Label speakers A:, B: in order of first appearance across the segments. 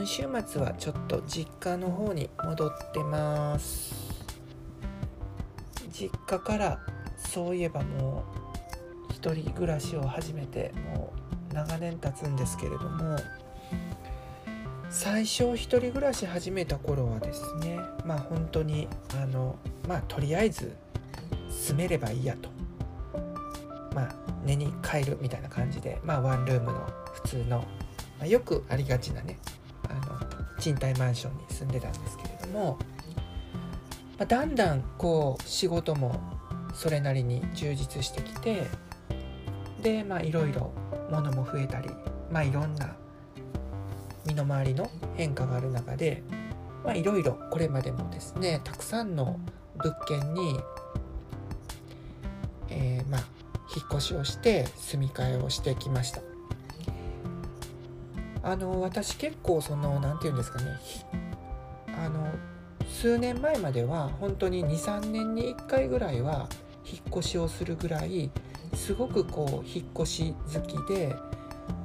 A: 今週末はちょっと実家の方に戻ってます。実家からそういえばもう一人暮らしを始めてもう長年経つんですけれども最初一人暮らし始めた頃はですねまあ本当にあのまあとりあえず住めればいいやと。まあ寝に帰るみたいな感じでまあワンルームの普通の、まあ、よくありがちなね賃貸マンションに住んでたんですけれども、まあ、だんだんこう仕事もそれなりに充実してきてでまあいろいろ物も増えたりまあいろんな身の回りの変化がある中でまあいろいろこれまでもですねたくさんの物件に、えー、まあ引っ越しをして住み替えをしてきました。あの私結構その何て言うんですかねあの数年前までは本当に23年に1回ぐらいは引っ越しをするぐらいすごくこう引っ越し好きで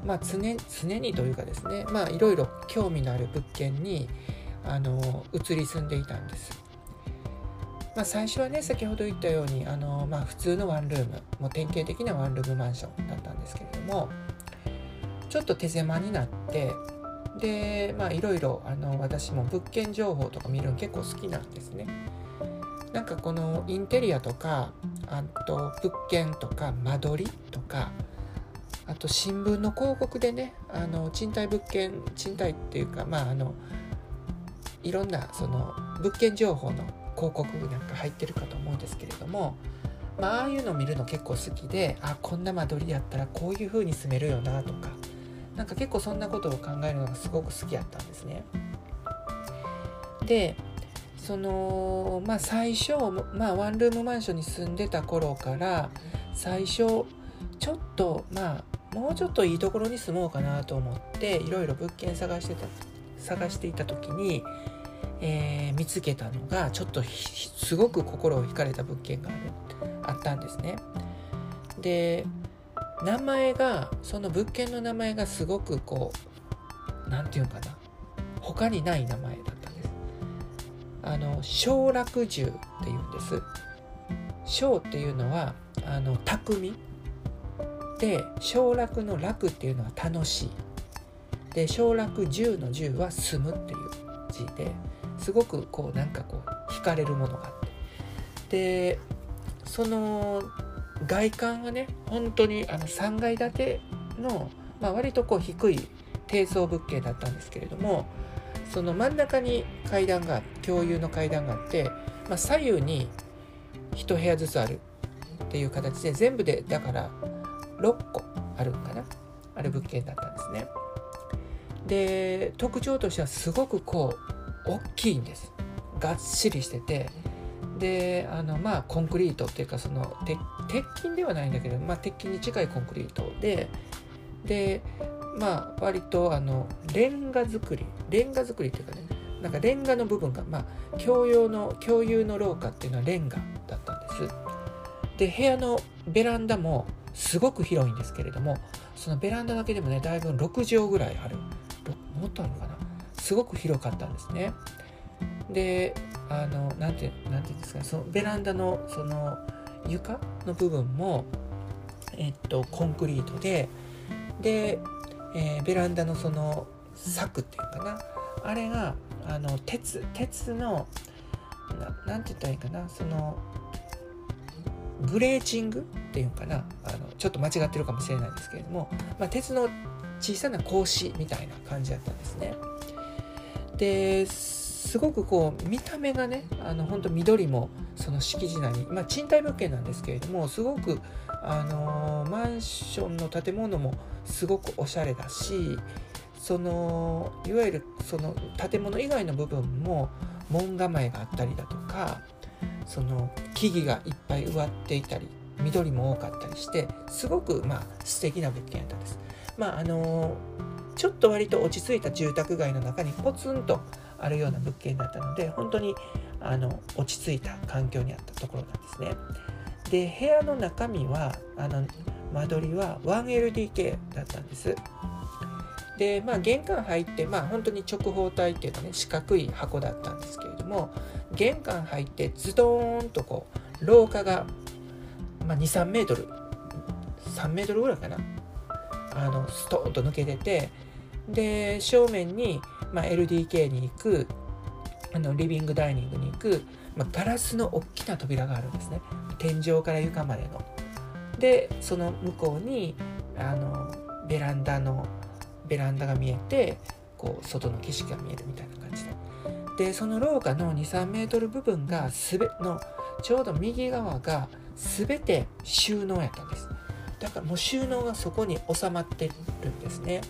A: まあ、常常にというかですねまあいろいろ興味のある物件にあの移り住んでいたんです。まあ、最初はね先ほど言ったようにあの、まあ、普通のワンルームもう典型的なワンルームマンションだったんですけれどもちょっと手狭になってでまあいろいろあの私も物件情報とか見るの結構好きなんですね。なんかこのインテリアとかあと物件とか間取りとかあと新聞の広告でねあの賃貸物件賃貸っていうかまああのいろんなその物件情報の広告なんか入ってるかと思うんですけれども、まあ、ああいうの見るの結構好きであこんな間取りやったらこういう風に住めるよなとかなんか結構そんなことを考えるのがすごく好きやったんですね。でそのまあ最初、まあ、ワンルームマンションに住んでた頃から最初ちょっとまあもうちょっといいところに住もうかなと思っていろいろ物件探してた探していた時に、えー、見つけたのがちょっとすごく心を惹かれた物件があるあったんですね。で名前がその物件の名前がすごくこう何て言うかな他にない名前だったんです。あの小楽獣っていうんです。小っていうのはあの匠で省楽の楽っていうのは楽しいで省楽十の十は住むっていう字ですごくこうなんかこう惹かれるものがあってでその外観はね本当にあの3階建ての、まあ、割とこう低い低層物件だったんですけれどもその真ん中に階段が共有の階段があって、まあ、左右に1部屋ずつあるっていう形で全部でだから6個あるんかなある物件だったんですね。で特徴としてはすごくこう大きいんです。がっしりしてて。であのまあコンクリートっていうかその鉄鉄筋ではないんだけど、まあ、鉄筋に近いコンクリートででまあ割とあのレンガ造りレンガ造りっていうかねなんかレンガの部分がまあ共用の共有の廊下っていうのはレンガだったんです。で部屋のベランダもすごく広いんですけれどもそのベランダだけでもねだいぶ6畳ぐらいある。もっとあるのかな？すごく広かったんですね。であのなんてなんていうんですかそのベランダのその床の部分もえっとコンクリートでで、えー、ベランダのその柵っていうかなあれがあの鉄鉄のななんて言ったらいいかなそのグレーチングっていうかなあのちょっと間違ってるかもしれないんですけれども、まあ、鉄の小さな格子みたいな感じだったんですね。ですごくこう見た目がねあの本当緑もその敷地内に、まあ、賃貸物件なんですけれどもすごくあのマンションの建物もすごくおしゃれだしそのいわゆるその建物以外の部分も門構えがあったりだとかその木々がいっぱい植わっていたり緑も多かったりしてすごくまあ素敵な物件やったんです。まああのちょっと割と落ち着いた住宅街の中にポツンとあるような物件だったので本当にあの落ち着いた環境にあったところなんですね。で部屋の中身はあの間取りは 1LDK だったんです。でまあ玄関入ってまあ本当に直方体っていうかね四角い箱だったんですけれども玄関入ってズドーンとこう廊下が、まあ、23メートル3メートルぐらいかなあのストーンと抜けててで正面に、まあ、LDK に行くあのリビングダイニングに行く、まあ、ガラスの大きな扉があるんですね。天井から床までの。でその向こうにあのベランダのベランダが見えてこう外の景色が見えるみたいな感じで。でその廊下の23メートル部分がすべのちょうど右側が全て収納やったんです。だからもう収納がそこに収まってるんですね。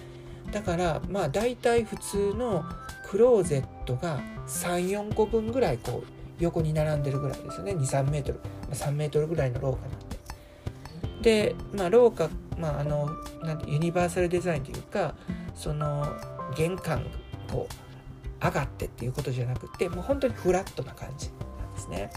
A: だからまあ大体普通のクローゼットが34個分ぐらいこう横に並んでるぐらいですよね。23メートル。3メートルぐらいの廊下なんで。でまあ廊下まああのなんてユニバーサルデザインというかその玄関こう上がってっていうことじゃなくてもう本当にフラットな感じなんですね。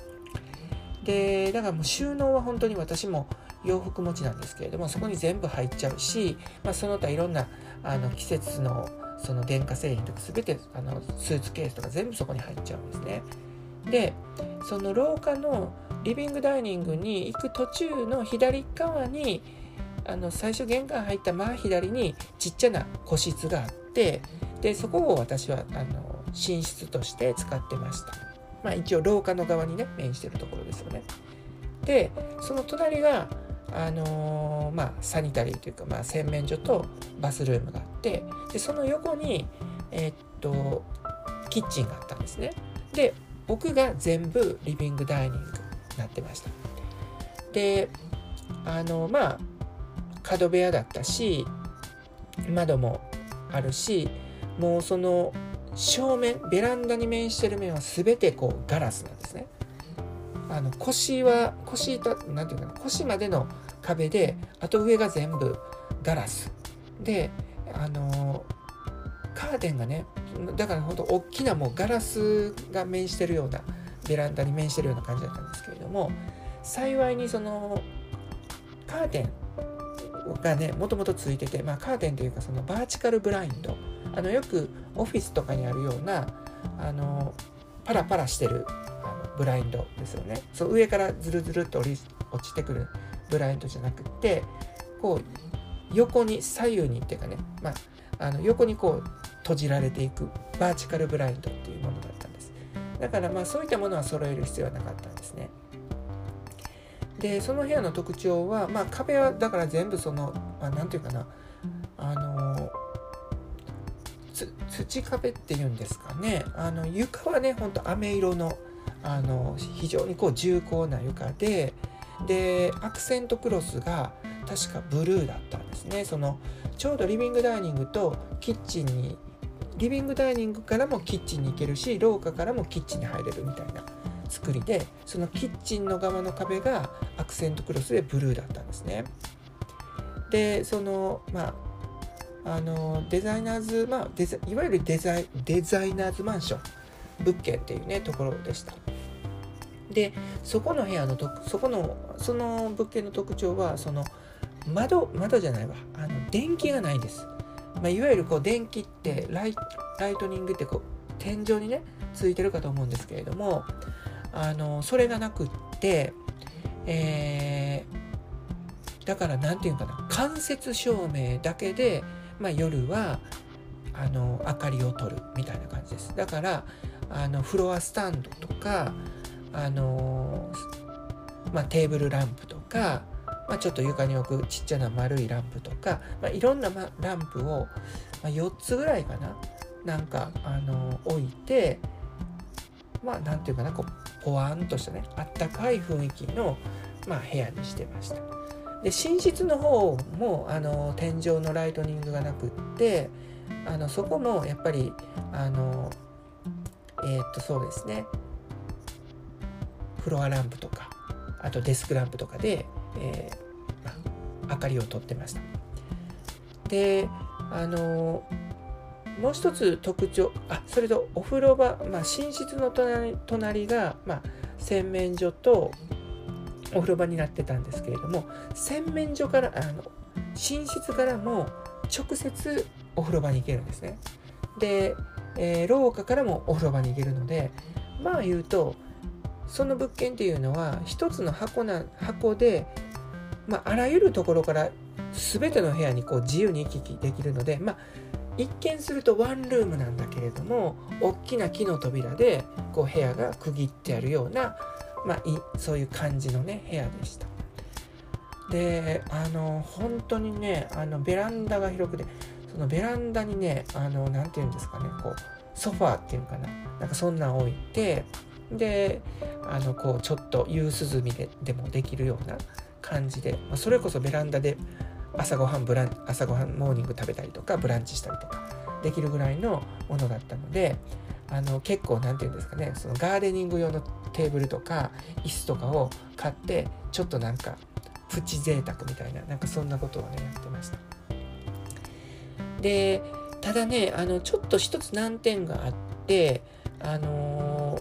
A: でだからもう収納は本当に私も洋服持ちなんですけれどもそこに全部入っちゃうし、まあ、その他いろんなあの季節のその電化製品とか全てあのスーツケースとか全部そこに入っちゃうんですね。でその廊下のリビングダイニングに行く途中の左側にあの最初玄関入った真左にちっちゃな個室があってでそこを私はあの寝室として使ってました。まあ一応廊下の側にね面してるところですよね。でその隣があのー、まあ、サニタリーというか、まあ、洗面所とバスルームがあってでその横に、えー、っとキッチンがあったんですね。で奥が全部リビングダイニングになってました。であのまあ角部屋だったし窓もあるしもうその正面ベランダに面してる面は全てこうガラスなんですね。あの腰は腰となんていうかな腰までの壁であと上が全部ガラス。であのカーテンがねだから本当大きなもうガラスが面してるようなベランダに面してるような感じだったんですけれども幸いにそのカーテンがねもともとついてて、まあ、カーテンというかそのバーチカルブラインド。あのよくオフィスとかにあるようなあのパラパラしてるブラインドですよね。そう上からズルズルっと落ちてくるブラインドじゃなくってこう横に左右にっていうかね、まあ、あの横にこう閉じられていくバーチカルブラインドっていうものだったんです。だからまあそういったものは揃える必要はなかったんですね。でその部屋の特徴は、まあ、壁はだから全部その何、まあ、て言うかなあの土壁っていうんですかね。あの床はねほんと飴色のあの非常にこう重厚な床ででアクセントクロスが確かブルーだったんですね。そのちょうどリビングダイニングとキッチンにリビングダイニングからもキッチンに行けるし廊下からもキッチンに入れるみたいな作りでそのキッチンの側の壁がアクセントクロスでブルーだったんですね。でそのまああのデザイナーズ、まあ、いわゆるデザイデザイナーズマンション物件っていうねところでした。でそこの部屋のとそこのその物件の特徴はその窓窓じゃないわ。あの電気がないんです、まあ、いわゆるこう電気ってライトニングってこう天井にねついてるかと思うんですけれどもあのそれがなくって、えー、だから何て言うかな。間接照明だけで、まあ、夜はあの明かりを取るみたいな感じです。だからあのフロアスタンドとかあのまあ、テーブルランプとか、まあ、ちょっと床に置くちっちゃな丸いランプとか、まあ、いろんな、ま、ランプを、まあ、4つぐらいかななんかあの置いてまあなんていうかなこうポワンとしたねあったかい雰囲気の、まあ、部屋にしてました。で寝室の方もあの天井のライトニングがなくってあのそこもやっぱりあのえー、っとそうですねフロアランプとかあとデスクランプとかで、えー、明かりをとってましたであのもう一つ特徴あそれとお風呂場、まあ、寝室の隣隣が、まあ、洗面所とお風呂場になってたんですけれども洗面所からあの寝室からも直接お風呂場に行けるんですね。で、えー、廊下からもお風呂場に行けるのでまあ言うとその物件っていうのは一つの箱な箱で、まあ、あらゆるところから全ての部屋にこう自由に行き来できるので、まあ、一見するとワンルームなんだけれども大きな木の扉でこう部屋が区切ってあるような、まあ、そういう感じのね部屋でした。であの本当にねあのベランダが広くてそのベランダにねあの何て言うんですかねこうソファーっていうのかな。なんかそんなん置いてであのこうちょっと夕涼みででもできるような感じで、まあ、それこそベランダで朝ごはんブラン朝ごはんモーニング食べたりとかブランチしたりとかできるぐらいのものだったのであの結構何て言うんですかねそのガーデニング用のテーブルとか椅子とかを買ってちょっとなんかプチ贅沢みたいななんかそんなことをねやってました。でただねあのちょっと一つ難点があってあの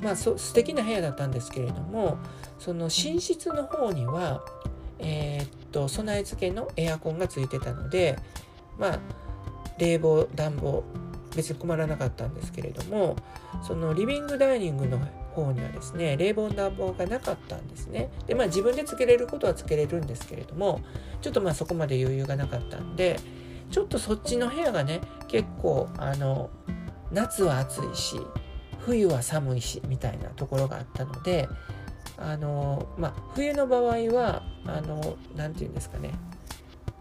A: ー、まあそ素敵な部屋だったんですけれどもその寝室の方にはえー、っと備え付けのエアコンがついてたのでまあ冷房暖房別に困らなかったんですけれどもそのリビングダイニングの方にはですね冷房暖房がなかったんですね。でまあ自分でつけれることはつけれるんですけれどもちょっとまあそこまで余裕がなかったんでちょっとそっちの部屋がね結構あの夏は暑いし冬は寒いしみたいなところがあったのであのまあ冬の場合は何て言うんですかね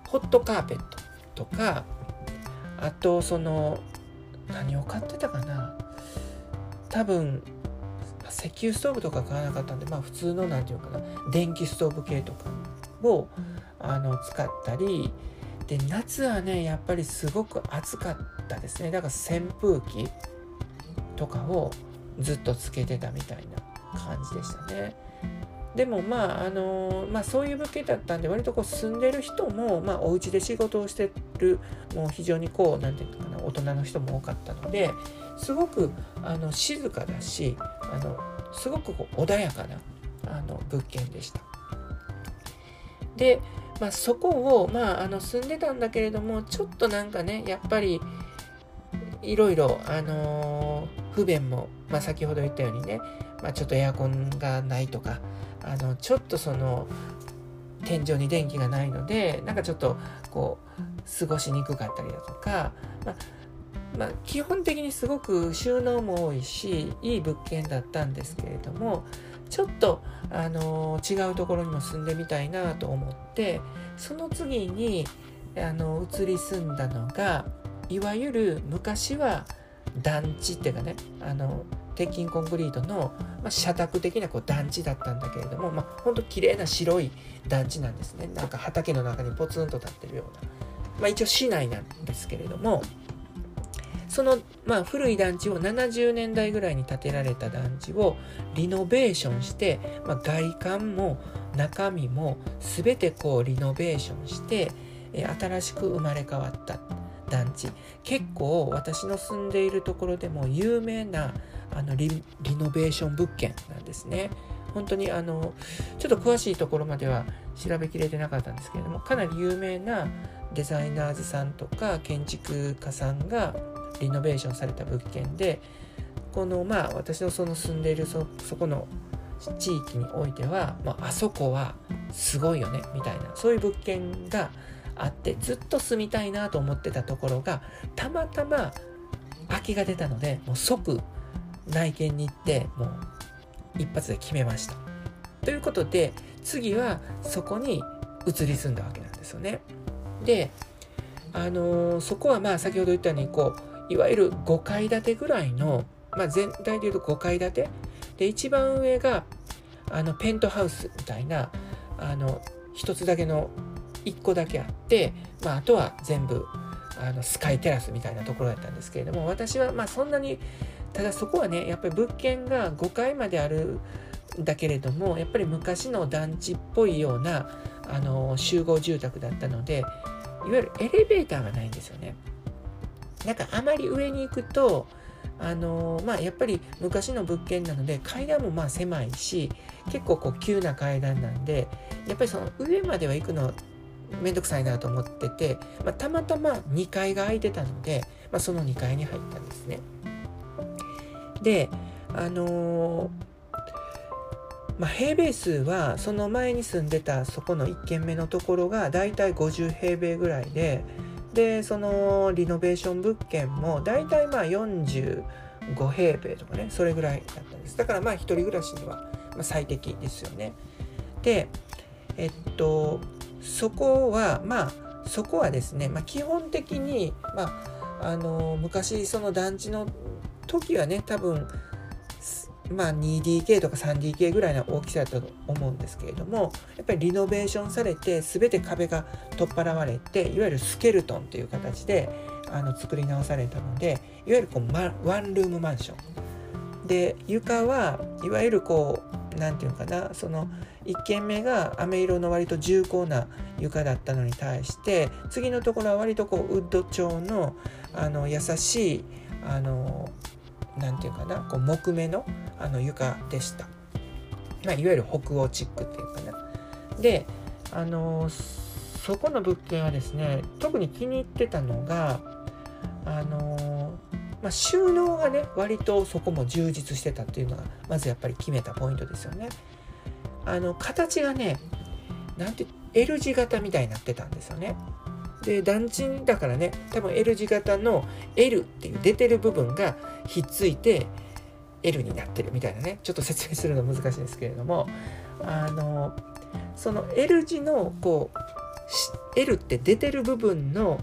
A: ホットカーペットとかあとその何を買ってたかな多分石油ストーブとか買わなかったんでまあ普通の何て言うかな電気ストーブ系とかをあの使ったりで夏はねやっぱりすごく暑かったですねだから扇風機とかをずっとつけてたみたいな感じでしたね。でもまああのまあそういう物件だったんで割とこう住んでる人もまあお家で仕事をしてるもう非常にこう何て言うのかな大人の人も多かったのですごくあの静かだしあのすごくこう穏やかなあの物件でした。で、まあ、そこを、まあ、あの住んでたんだけれどもちょっとなんかねやっぱりいろいろ、あの、不便も、まあ、先ほど言ったようにね、まあ、ちょっとエアコンがないとかあのちょっとその天井に電気がないのでなんかちょっとこう過ごしにくかったりだとか、まあ、まあ、基本的にすごく収納も多いしいい物件だったんですけれどもちょっと、あの違うところにも住んでみたいなと思ってその次にあの移り住んだのがいわゆる昔は団地っていうかねあの鉄筋コンクリートの、まあ、社宅的なこう団地だったんだけれども、まあ、ほんと綺麗な白い団地なんですね。なんか畑の中にポツンと立ってるような、まあ、一応市内なんですけれどもその、まあ、古い団地を70年代ぐらいに建てられた団地をリノベーションして、まあ、外観も中身も全てこうリノベーションして、え新しく生まれ変わった団地結構私の住んでいるところでも有名なあのリノベーション物件なんですね。本当にあのちょっと詳しいところまでは調べきれてなかったんですけれどもかなり有名なデザイナーズさんとか建築家さんがリノベーションされた物件でこのまあ私のその住んでいるそそこの地域においては、まあ、あそこはすごいよねみたいなそういう物件があってずっと住みたいなと思ってたところがたまたま空きが出たのでもう即内見に行ってもう一発で決めました。ということで次はそこに移り住んだわけなんですよね。であのー、そこはまあ先ほど言ったようにこういわゆる5階建てぐらいの、まあ、全体で言うと5階建て？で一番上があのペントハウスみたいなあの一つだけの1個だけあって、まあ、あとは全部あのスカイテラスみたいなところだったんですけれども私はまあそんなにただそこはねやっぱり物件が5階まであるんだけれどもやっぱり昔の団地っぽいようなあの集合住宅だったのでいわゆるエレベーターがないんですよね。なんかあまり上に行くとあのまあやっぱり昔の物件なので階段もまあ狭いし結構こう急な階段なんでやっぱりその上までは行くの面倒くさいなと思ってて、まあ、たまたま2階が空いてたので、まあ、その2階に入ったんですね。であのー、まあ、平米数はその前に住んでたそこの1軒目のところがだいたい50平米ぐらいででそのリノベーション物件もだいたいまあ45平米とかねそれぐらいだったんですだからまあ一人暮らしには最適ですよね。でえっとそこはまあそこはですね、まあ、基本的に、まあ、あの昔その団地の時はね多分まあ 2DK とか 3DK ぐらいの大きさだったと思うんですけれどもやっぱりリノベーションされて全て壁が取っ払われていわゆるスケルトンという形であの作り直されたのでいわゆるこう、ま、ワンルームマンション。で床はいわゆるこう何て言うのかなその1軒目が飴色の割と重厚な床だったのに対して次のところは割とこうウッド調のあの優しいあの何て言うかなこう木目のあの床でした、まあ、いわゆる北欧チックっていうかなであのそこの物件はですね特に気に入ってたのがあのまあ、収納がね割とそこも充実してたっていうのがまずやっぱり決めたポイントですよね。あの形がねなんて L 字型みたいになってたんですよね。で団地だからね多分 L 字型の L っていう出てる部分がひっついて L になってるみたいなね。ちょっと説明するの難しいんですけれども。あのその L 字のこう L って出てる部分の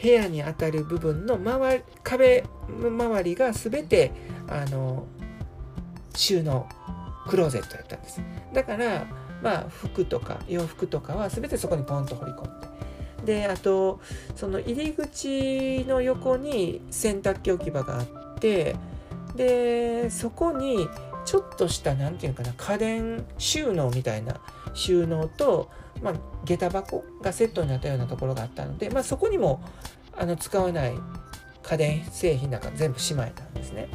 A: 部屋にあたる部分の周り壁周りが全てあの収納クローゼットやったんです。だからまあ服とか洋服とかは全てそこにポンと掘り込んで。であとその入り口の横に洗濯機置き場があってでそこにちょっとした何て言うかな家電収納みたいな収納と、まあ、下駄箱がセットになったようなところがあったので、まあ、そこにもあの使わない家電製品なんか全部しまえたんですね。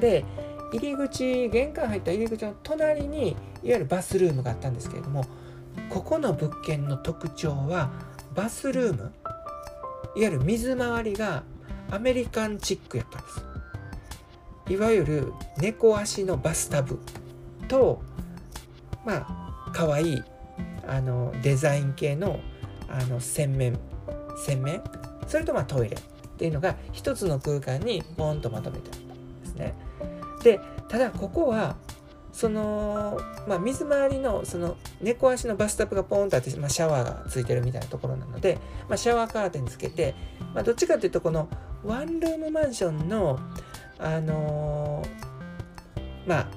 A: で入り口玄関入った入り口の隣にいわゆるバスルームがあったんですけれどもここの物件の特徴はバスルーム？いわゆる水回りがアメリカンチックやったんです。いわゆる猫足のバスタブとまあ可愛いあのデザイン系のあの洗面洗面？それとまあトイレっていうのが一つの空間にポンとまとめてあったんですね。でただここはその、まあ、水回りのその猫足のバスタブがポーンとあって、まあ、シャワーがついてるみたいなところなので、まあ、シャワーカーテンつけて、まあ、どっちかっていうとこのワンルームマンションのあのー、まあ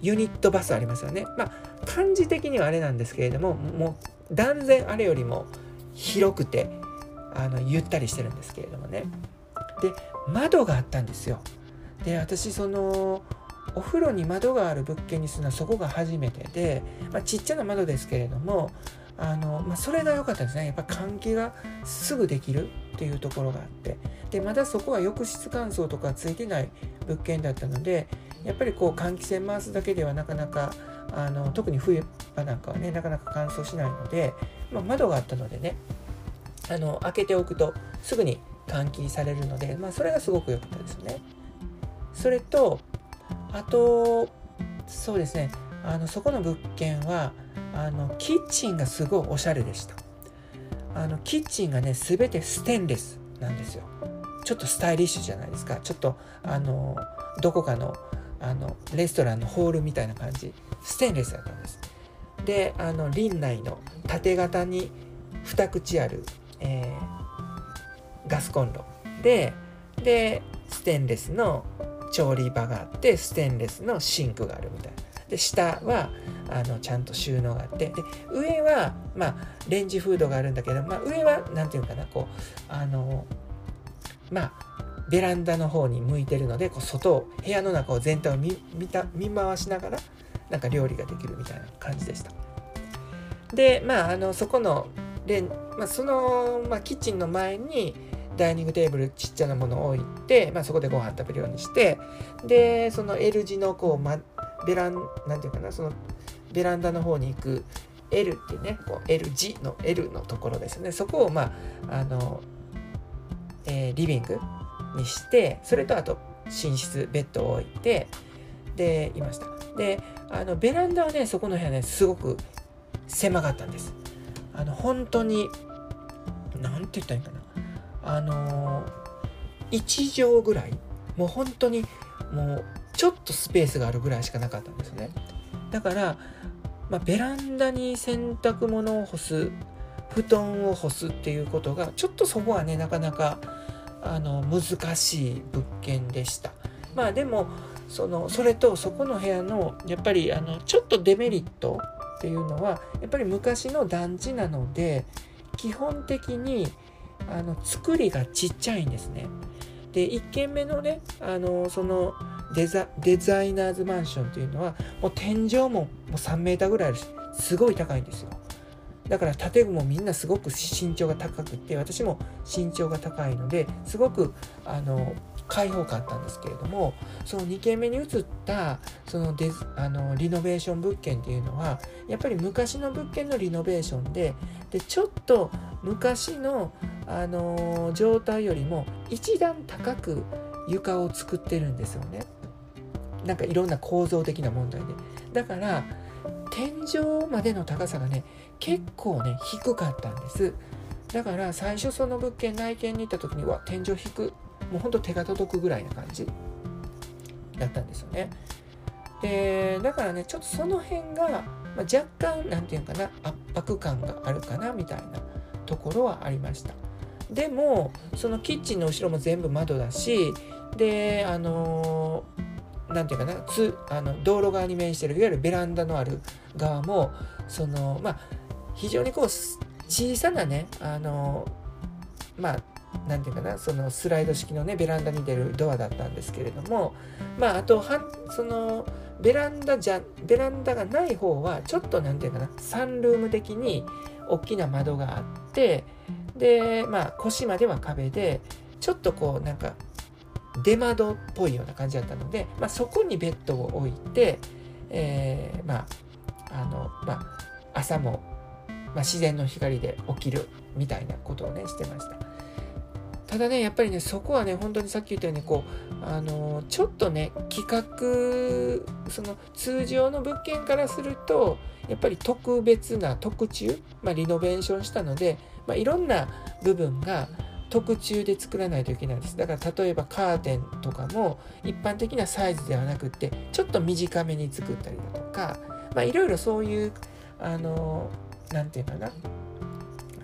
A: ユニットバスありますよね。まあ感じ的にはあれなんですけれどももう断然あれよりも広くてあのゆったりしてるんですけれどもね。で窓があったんですよ。で私そのお風呂に窓がある物件にするのはそこが初めてで、まあ、ちっちゃな窓ですけれどもあの、まあ、それが良かったですねやっぱ換気がすぐできるっていうところがあってでまだそこは浴室乾燥とかついてない物件だったのでやっぱりこう換気扇回すだけではなかなかあの特に冬場なんかはねなかなか乾燥しないので、まあ、窓があったのでねあの開けておくとすぐに換気されるので、まあ、それがすごく良かったですね。それとあとそうですね。あのそこの物件はあのキッチンがすごいおしゃれでした。あのキッチンがね全てステンレスなんですよ。ちょっとスタイリッシュじゃないですか。ちょっとあのどこかのあのレストランのホールみたいな感じ。ステンレスだったんです。であの林内の縦型に2口ある、えー、ガスコンロ。ででステンレスの調理場があってステンレスのシンクがあるみたいなで下はあのちゃんと収納があってで上はまあレンジフードがあるんだけど、まあ、上は何て言うかなこうあのまあベランダの方に向いてるのでこう外を部屋の中を全体を見見た見回しながらなんか料理ができるみたいな感じでした。でまああのそこのレン、まあ、その、まあ、キッチンの前にダイニングテーブルちっちゃなものを置いて、まあ、そこでご飯食べるようにしてでその L 字のこう、ま、ベランなんていうかなそのベランダの方に行く L ってねこう L 字の L のところですね。そこをまああの、えー、リビングにしてそれとあと寝室ベッドを置いてでいました。であのベランダはねそこの部屋ねすごく狭かったんです。あの本当に何て言ったらいいかな。あの1畳ぐらいもう本当にもうちょっとスペースがあるぐらいしかなかったんですね。だから、まあ、ベランダに洗濯物を干す布団を干すっていうことがちょっとそこはねなかなかあの難しい物件でした。まあでもそのそれとそこの部屋のやっぱりあのちょっとデメリットっていうのはやっぱり昔の団地なので基本的にあの作りがちっちゃいんですね。で1軒目のねあのそのデザデザイナーズマンションっていうのはもう天井ももう3メーターぐらいあるしすごい高いんですよ。だから建具もみんなすごく身長が高くて私も身長が高いのですごくあの開放感あったんですけれどもその2軒目に移ったそのデあのリノベーション物件っていうのはやっぱり昔の物件のリノベーションででちょっと昔の、あの状態よりも一段高く床を作ってるんですよね。なんかいろんな構造的な問題で。だから天井までの高さがね結構ね低かったんです。だから最初その物件内見に行った時には天井低もうほんと手が届くぐらいな感じだったんですよね。でだからねちょっとその辺が、まあ、若干何て言うかな圧迫感があるかなみたいなところはありました。でもそのキッチンの後ろも全部窓だしであの何て言うかなつあの道路側に面してるいわゆるベランダのある側もそのまあ非常にこう小さなねあのまあ何て言うかなそのスライド式のねベランダに出るドアだったんですけれどもまああとはそのベランダじゃベランダがない方はちょっと何て言うかなサンルーム的に大きな窓があってでまあ腰までは壁でちょっとこうなんか出窓っぽいような感じだったので、まあ、そこにベッドを置いて、えー、まああのまあ朝も、まあ、自然の光で起きるみたいなことをねしてました。ただねやっぱりねそこはね本当にさっき言ったようにこうあのちょっとね企画その通常の物件からするとやっぱり特別な特注、まあ、リノベーションしたので、まあ、いろんな部分が特注で作らないといけないんです。だから例えばカーテンとかも一般的なサイズではなくってちょっと短めに作ったりだとか、まあ、いろいろそういうあの何て言うかな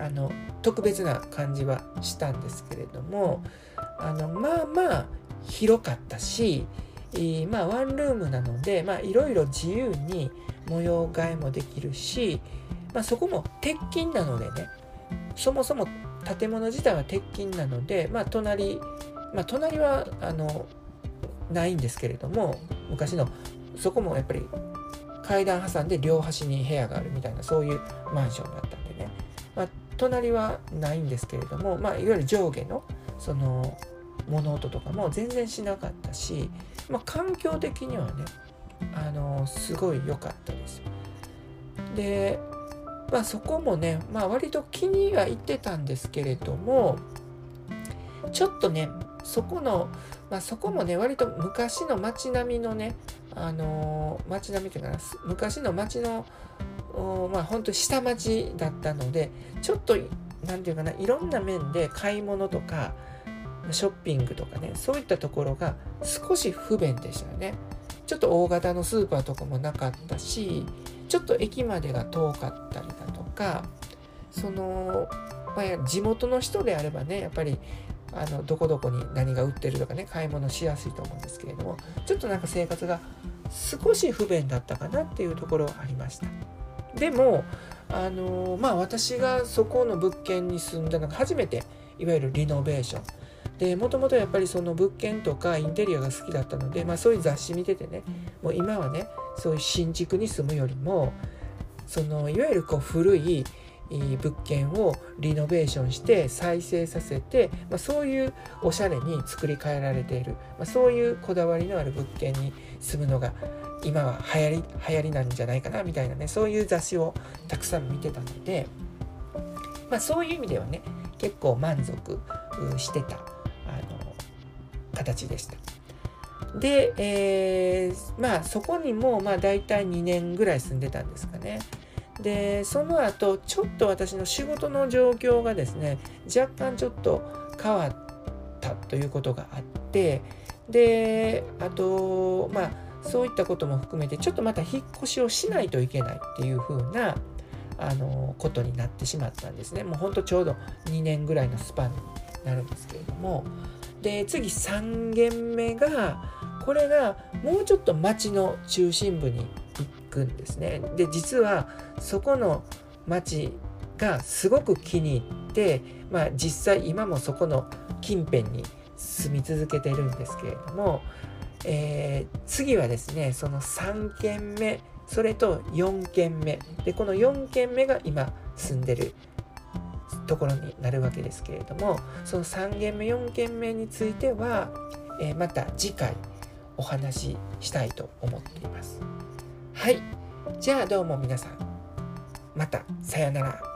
A: あの特別な感じはしたんですけれどもあのまあまあ広かったし、まあワンルームなのでいろいろ自由に模様替えもできるし、まあ、そこも鉄筋なのでねそもそも建物自体は鉄筋なので、まあ、隣、まあ、隣はあのないんですけれども昔のそこもやっぱり階段挟んで両端に部屋があるみたいなそういうマンションだった、隣はないんですけれども、まあ、いわゆる上下のその物音とかも全然しなかったし、まあ、環境的にはねあのすごい良かったです。でまあそこもね、まあ、割と気には入ってたんですけれどもちょっとねそこの、まあ、そこもね割と昔の街並みのねあのー、街並みっていうかな昔の街のまあ本当下町だったのでちょっと何て言うかないろんな面で買い物とかショッピングとかねそういったところが少し不便でしたねちょっと大型のスーパーとかもなかったしちょっと駅までが遠かったりだとかその、まあ、地元の人であればねやっぱりあのどこどこに何が売ってるとかね買い物しやすいと思うんですけれどもちょっとなんか生活が少し不便だったかなっていうところはありました。でもあのまあ私がそこの物件に住んだのが初めていわゆるリノベーション。でもともとやっぱりその物件とかインテリアが好きだったので、まあ、そういう雑誌見ててねもう今はねそういう新築に住むよりもそのいわゆるこう古い物件をリノベーションして再生させて、まあ、そういうおしゃれに作り変えられている、まあ、そういうこだわりのある物件に住むのが今は流行り流行りなんじゃないかなみたいなねそういう雑誌をたくさん見てたので、まあ、そういう意味ではね結構満足してたあの形でした。で、えー、まあそこにもまあ大体2年ぐらい住んでたんですかね。でその後ちょっと私の仕事の状況がですね若干ちょっと変わったということがあってであとまあそういったことも含めてちょっとまた引っ越しをしないといけないっていう風なあのことになってしまったんですね。もうほんとちょうど2年ぐらいのスパンになるんですけれども。で次3軒目がこれがもうちょっと町の中心部にくんですねで実はそこの町がすごく気に入って、まあ、実際今もそこの近辺に住み続けてるんですけれども、えー、次はですねその3軒目それと4軒目でこの4軒目が今住んでるところになるわけですけれどもその3軒目4軒目については、えー、また次回お話ししたいと思っています。はい。じゃあどうも皆さん。また。さようなら。